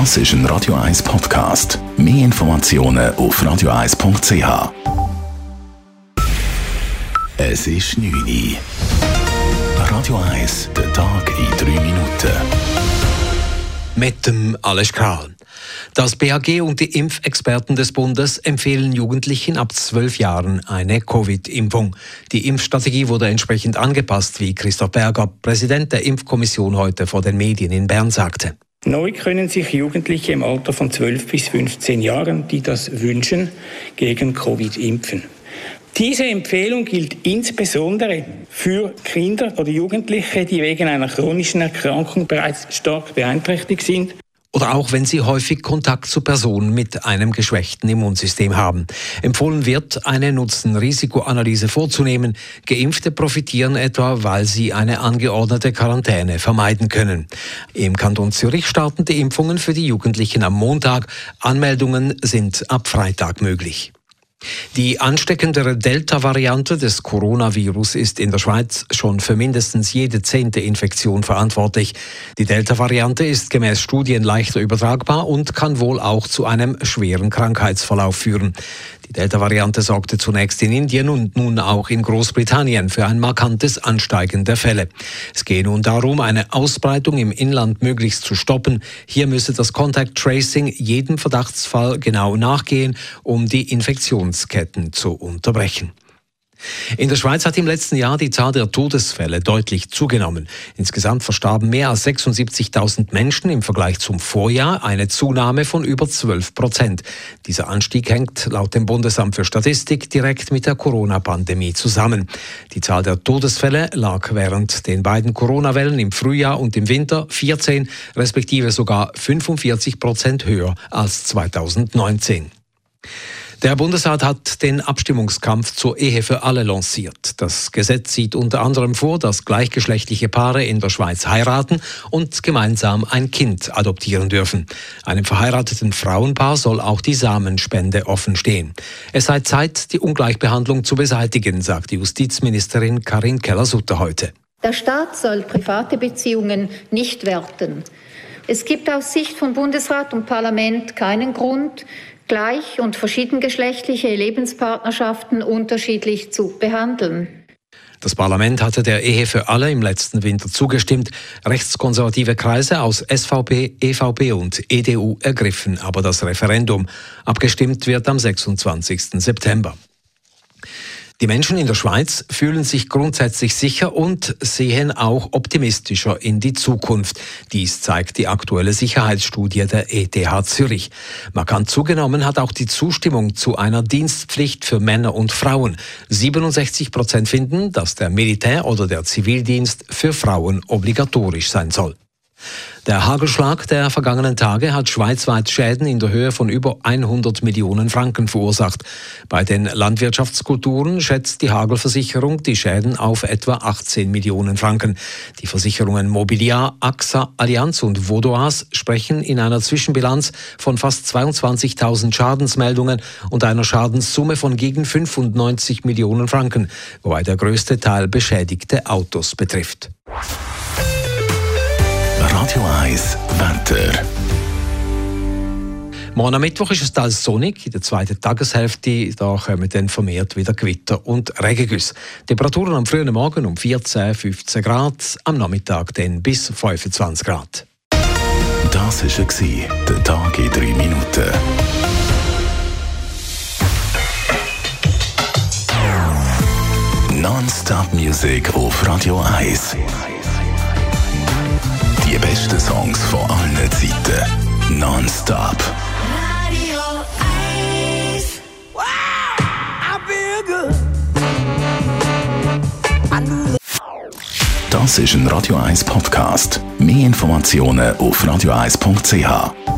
Das ist ein Radio 1 Podcast. Mehr Informationen auf radio1.ch. Es ist 9 Uhr. Radio 1, der Tag in 3 Minuten. Mit dem Alles Kral. Das BAG und die Impfexperten des Bundes empfehlen Jugendlichen ab zwölf Jahren eine Covid-Impfung. Die Impfstrategie wurde entsprechend angepasst, wie Christoph Berger, Präsident der Impfkommission, heute vor den Medien in Bern sagte. Neu können sich Jugendliche im Alter von 12 bis 15 Jahren, die das wünschen, gegen Covid impfen. Diese Empfehlung gilt insbesondere für Kinder oder Jugendliche, die wegen einer chronischen Erkrankung bereits stark beeinträchtigt sind oder auch wenn sie häufig Kontakt zu Personen mit einem geschwächten Immunsystem haben. Empfohlen wird, eine Nutzen-Risikoanalyse vorzunehmen. Geimpfte profitieren etwa, weil sie eine angeordnete Quarantäne vermeiden können. Im Kanton Zürich starten die Impfungen für die Jugendlichen am Montag. Anmeldungen sind ab Freitag möglich. Die ansteckendere Delta-Variante des Coronavirus ist in der Schweiz schon für mindestens jede zehnte Infektion verantwortlich. Die Delta-Variante ist gemäß Studien leichter übertragbar und kann wohl auch zu einem schweren Krankheitsverlauf führen. Die Delta-Variante sorgte zunächst in Indien und nun auch in Großbritannien für ein markantes Ansteigen der Fälle. Es gehe nun darum, eine Ausbreitung im Inland möglichst zu stoppen. Hier müsse das Contact Tracing jedem Verdachtsfall genau nachgehen, um die Infektionsketten zu unterbrechen. In der Schweiz hat im letzten Jahr die Zahl der Todesfälle deutlich zugenommen. Insgesamt verstarben mehr als 76.000 Menschen im Vergleich zum Vorjahr, eine Zunahme von über 12 Prozent. Dieser Anstieg hängt laut dem Bundesamt für Statistik direkt mit der Corona-Pandemie zusammen. Die Zahl der Todesfälle lag während den beiden Corona-Wellen im Frühjahr und im Winter 14 respektive sogar 45 Prozent höher als 2019. Der Bundesrat hat den Abstimmungskampf zur Ehe für alle lanciert. Das Gesetz sieht unter anderem vor, dass gleichgeschlechtliche Paare in der Schweiz heiraten und gemeinsam ein Kind adoptieren dürfen. Einem verheirateten Frauenpaar soll auch die Samenspende offen stehen. Es sei Zeit, die Ungleichbehandlung zu beseitigen, sagt die Justizministerin Karin Keller-Sutter heute. Der Staat soll private Beziehungen nicht werten. Es gibt aus Sicht von Bundesrat und Parlament keinen Grund, gleich- und verschiedengeschlechtliche Lebenspartnerschaften unterschiedlich zu behandeln. Das Parlament hatte der Ehe für alle im letzten Winter zugestimmt. Rechtskonservative Kreise aus SVP, EVP und EDU ergriffen aber das Referendum. Abgestimmt wird am 26. September. Die Menschen in der Schweiz fühlen sich grundsätzlich sicher und sehen auch optimistischer in die Zukunft. Dies zeigt die aktuelle Sicherheitsstudie der ETH Zürich. Markant zugenommen hat auch die Zustimmung zu einer Dienstpflicht für Männer und Frauen. 67 Prozent finden, dass der Militär- oder der Zivildienst für Frauen obligatorisch sein soll. Der Hagelschlag der vergangenen Tage hat schweizweit Schäden in der Höhe von über 100 Millionen Franken verursacht. Bei den Landwirtschaftskulturen schätzt die Hagelversicherung die Schäden auf etwa 18 Millionen Franken. Die Versicherungen Mobiliar, AXA, Allianz und Vodoas sprechen in einer Zwischenbilanz von fast 22.000 Schadensmeldungen und einer Schadenssumme von gegen 95 Millionen Franken, wobei der größte Teil beschädigte Autos betrifft. Radio 1 Wetter. Morgen am Mittwoch ist es teils sonnig. In der zweiten Tageshälfte da kommen dann vermehrt wieder Gewitter und Regengüsse. Temperaturen am frühen Morgen um 14, 15 Grad, am Nachmittag dann bis 25 Grad. Das war der Tag in drei Minuten. Non-Stop Music auf Radio 1. Die besten Songs von allen Zeiten. Non-stop. Radio 1. Wow, I feel good. Das ist ein Radio 1 Podcast. Mehr Informationen auf radio1.ch.